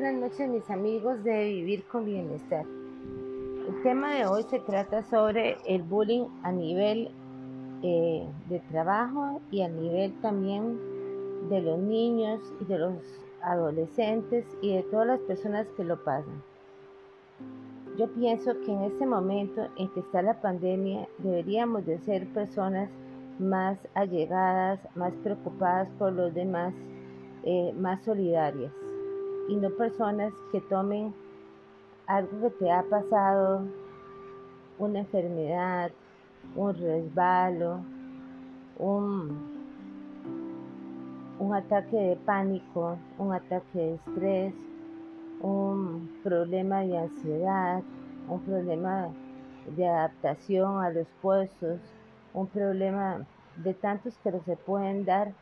buenas noches mis amigos de Vivir con Bienestar. El tema de hoy se trata sobre el bullying a nivel eh, de trabajo y a nivel también de los niños y de los adolescentes y de todas las personas que lo pasan. Yo pienso que en este momento en que está la pandemia deberíamos de ser personas más allegadas, más preocupadas por los demás, eh, más solidarias y no personas que tomen algo que te ha pasado, una enfermedad, un resbalo, un, un ataque de pánico, un ataque de estrés, un problema de ansiedad, un problema de adaptación a los puestos, un problema de tantos que se pueden dar,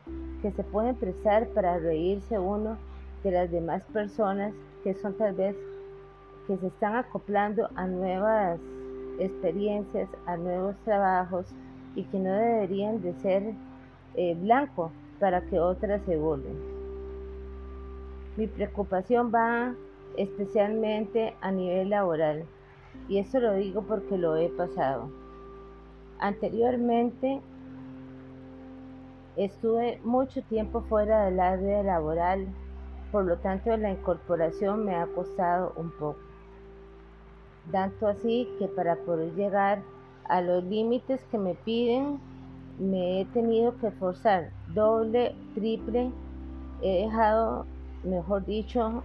que se pueden prestar para reírse uno de las demás personas que son tal vez que se están acoplando a nuevas experiencias, a nuevos trabajos y que no deberían de ser eh, blanco para que otras se vuelvan. Mi preocupación va especialmente a nivel laboral y eso lo digo porque lo he pasado. Anteriormente estuve mucho tiempo fuera del área laboral por lo tanto la incorporación me ha costado un poco. Tanto así que para poder llegar a los límites que me piden, me he tenido que forzar doble, triple, he dejado, mejor dicho,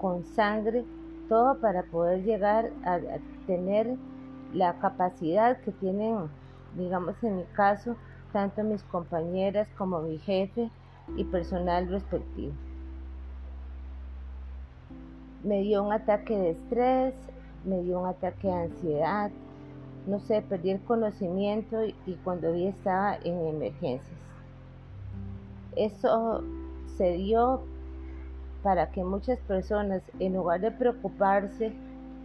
con sangre, todo para poder llegar a, tener la capacidad que tienen, digamos en mi caso, tanto mis compañeras como mi jefe y personal respectivo me dio un ataque de estrés, me dio un ataque de ansiedad, no sé, perdí el conocimiento y, cuando vi estaba en emergencias. Eso se dio para que muchas personas, en lugar de preocuparse,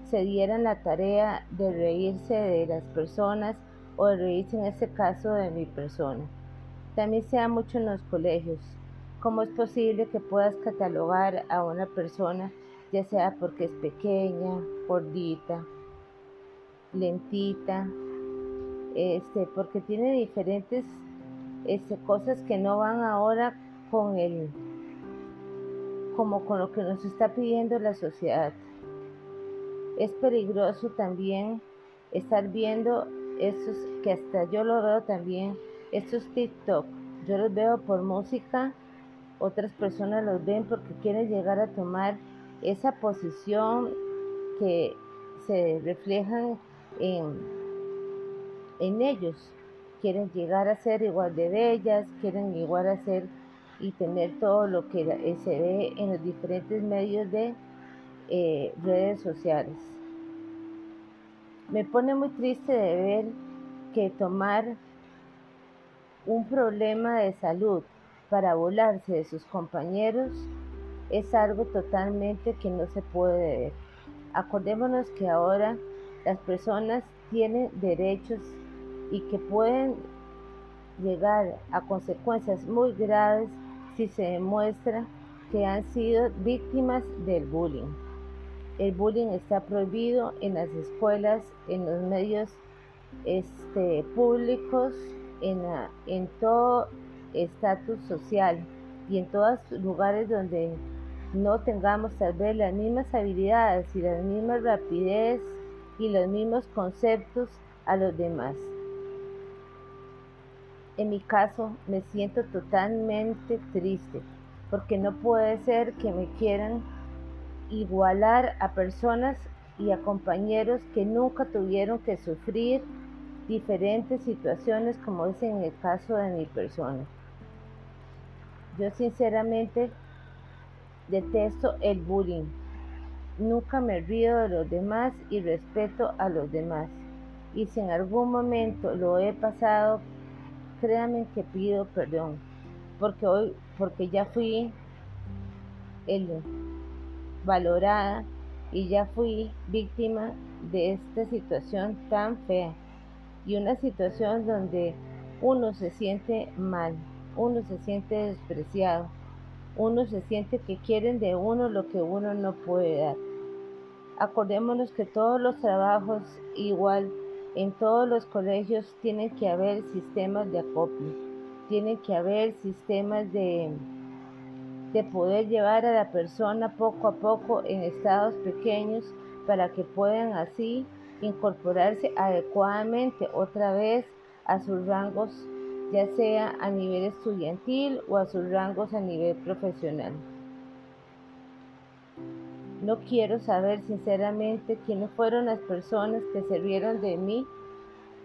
se dieran la tarea de reírse de las personas o de reírse en este caso de mi persona. También se da mucho en los colegios. ¿Cómo es posible que puedas catalogar a una persona ya sea porque es pequeña, gordita, lentita, este, porque tiene diferentes este, cosas que no van ahora con el, como con lo que nos está pidiendo la sociedad. Es peligroso también estar viendo estos, que hasta yo lo veo también, estos TikTok. Yo los veo por música, otras personas los ven porque quieren llegar a tomar esa posición que se reflejan en, en ellos. Quieren llegar a ser igual de bellas, quieren igual a ser y tener todo lo que se ve en los diferentes medios de eh, redes sociales. Me pone muy triste de ver que tomar un problema de salud para volarse de sus compañeros es algo totalmente que no se puede ver. Acordémonos que ahora las personas tienen derechos y que pueden llegar a consecuencias muy graves si se demuestra que han sido víctimas del bullying. El bullying está prohibido en las escuelas, en los medios este, públicos, en, en todo estatus social y en todos lugares donde no tengamos tal vez las mismas habilidades y la misma rapidez y los mismos conceptos a los demás. En mi caso me siento totalmente triste porque no puede ser que me quieran igualar a personas y a compañeros que nunca tuvieron que sufrir diferentes situaciones como es en el caso de mi persona. Yo sinceramente Detesto el bullying. Nunca me río de los demás y respeto a los demás. Y si en algún momento lo he pasado, créanme que pido perdón, porque hoy, porque ya fui valorada y ya fui víctima de esta situación tan fea y una situación donde uno se siente mal, uno se siente despreciado uno se siente que quieren de uno lo que uno no puede dar. Acordémonos que todos los trabajos, igual en todos los colegios, tienen que haber sistemas de acopio, tienen que haber sistemas de, de poder llevar a la persona poco a poco en estados pequeños para que puedan así incorporarse adecuadamente otra vez a sus rangos, ya sea a nivel estudiantil o a sus rangos a nivel profesional. No quiero saber sinceramente quiénes fueron las personas que sirvieron de mí,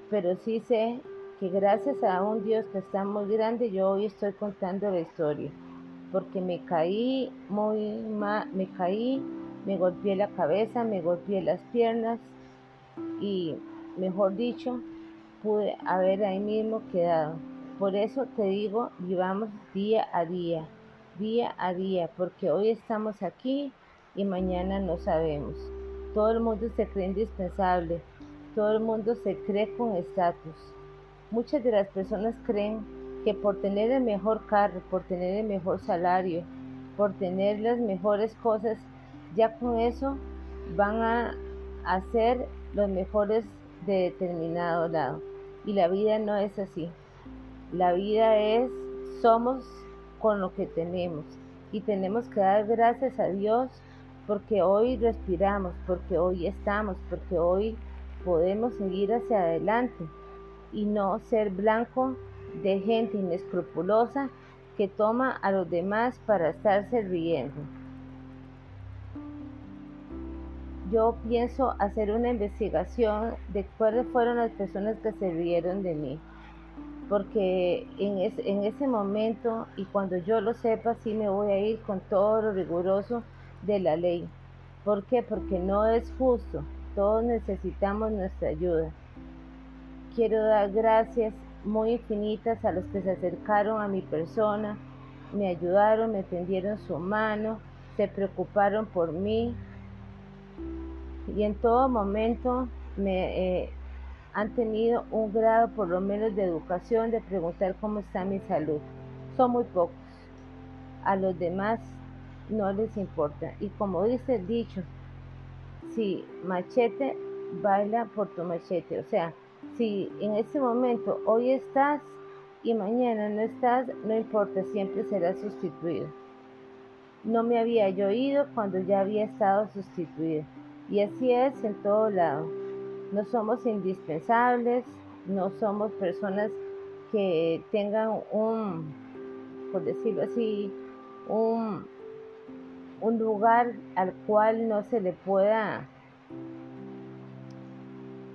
pero sí sé que gracias a un Dios que está muy grande, yo hoy estoy contando la historia, porque me caí muy me caí, me golpeé la cabeza, me golpeé las piernas y, mejor dicho, pude haber ahí mismo quedado. Por eso te digo, vivamos día a día, día a día, porque hoy estamos aquí y mañana no sabemos. Todo el mundo se cree indispensable, todo el mundo se cree con estatus. Muchas de las personas creen que por tener el mejor carro, por tener el mejor salario, por tener las mejores cosas, ya con eso van a hacer los mejores de determinado lado. Y la vida no es así. La vida es, somos con lo que tenemos. Y tenemos que dar gracias a Dios porque hoy respiramos, porque hoy estamos, porque hoy podemos seguir hacia adelante y no ser blanco de gente inescrupulosa que toma a los demás para estarse riendo. Yo pienso hacer una investigación de cuáles fueron las personas que se rieron de mí, porque en, en ese momento y cuando yo lo sepa, sí me voy a ir con todo lo riguroso de la ley. ¿Por qué? Porque no es justo. Todos necesitamos nuestra ayuda. Quiero dar gracias muy infinitas a los que se acercaron a mi persona, me ayudaron, me tendieron su mano, se preocuparon por mí y en todo momento me eh, han tenido un grado por lo menos de educación de preguntar cómo está mi salud. Son muy pocos. A los demás no les importa. Y como dice el dicho, si machete, baila por tu machete. O sea, si en este momento hoy estás y mañana no estás, no importa, siempre serás sustituido. No me había yo ido cuando ya había estado sustituido. Y así es en todo lado. No somos indispensables, no somos personas que tengan un, por decirlo así, un un lugar al cual no se le pueda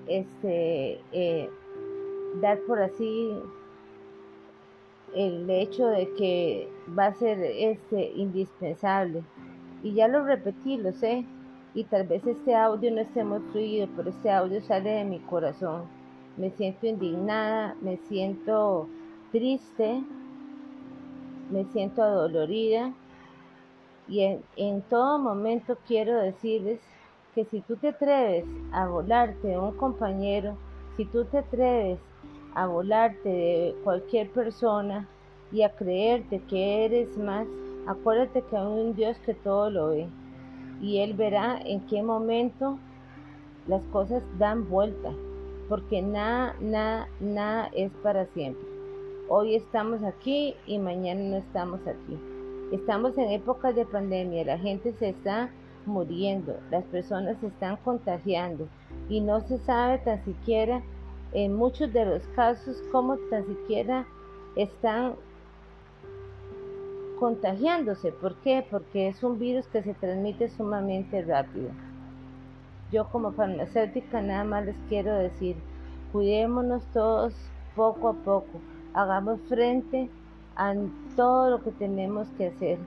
este, eh, dar por así el hecho de que va a ser este indispensable. Y ya lo repetí, lo sé, y tal vez este audio no esté muy fluido, pero este audio sale de mi corazón. Me siento indignada, me siento triste, me siento adolorida y en, todo momento quiero decirles que si tú te atreves a volarte de un compañero, si tú te atreves a volarte de cualquier persona y a creerte que eres más, acuérdate que hay un Dios que todo lo ve y Él verá en qué momento las cosas dan vuelta, porque nada, nada, nada es para siempre. Hoy estamos aquí y mañana no estamos aquí. Estamos en épocas de pandemia, la gente se está muriendo, las personas se están contagiando y no se sabe tan siquiera en muchos de los casos cómo tan siquiera están contagiándose. ¿Por qué? Porque es un virus que se transmite sumamente rápido. Yo como farmacéutica nada más les quiero decir, cuidémonos todos poco a poco, hagamos frente a todo lo que tenemos que hacer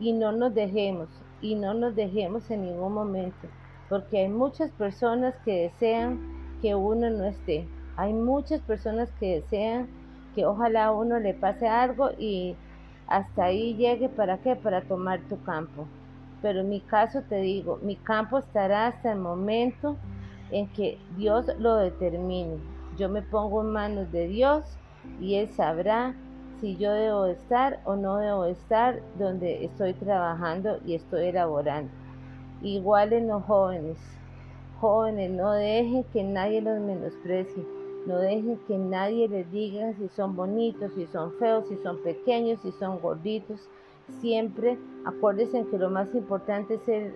y no nos dejemos y no nos dejemos en ningún momento porque hay muchas personas que desean que uno no esté hay muchas personas que desean que ojalá a uno le pase algo y hasta ahí llegue para qué para tomar tu campo pero en mi caso te digo mi campo estará hasta el momento en que Dios lo determine yo me pongo en manos de Dios y Él sabrá si yo debo estar o no debo estar donde estoy trabajando y estoy elaborando. Igual en los jóvenes. Jóvenes, no dejen que nadie los menosprecie. No dejen que nadie les diga si son bonitos, si son feos, si son pequeños, si son gorditos. Siempre acuérdense que lo más importante es el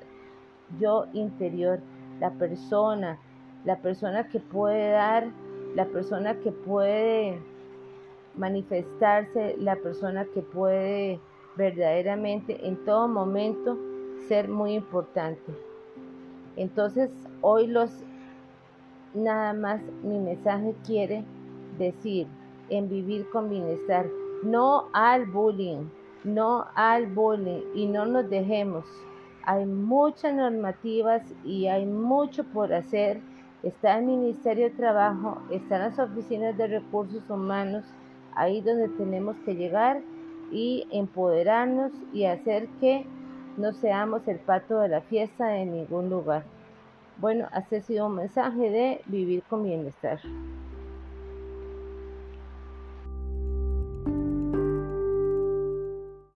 yo interior, la persona, la persona que puede dar, la persona que puede manifestarse, la persona que puede verdaderamente en todo momento ser muy importante. Entonces, hoy los nada más mi mensaje quiere decir en vivir con bienestar, no al bullying, no al bullying y no nos dejemos. Hay muchas normativas y hay mucho por hacer. Está el Ministerio de Trabajo, están las oficinas de recursos humanos, ahí donde tenemos que llegar y empoderarnos y hacer que no seamos el pato de la fiesta en ningún lugar. Bueno, este ha sido un mensaje de vivir con bienestar.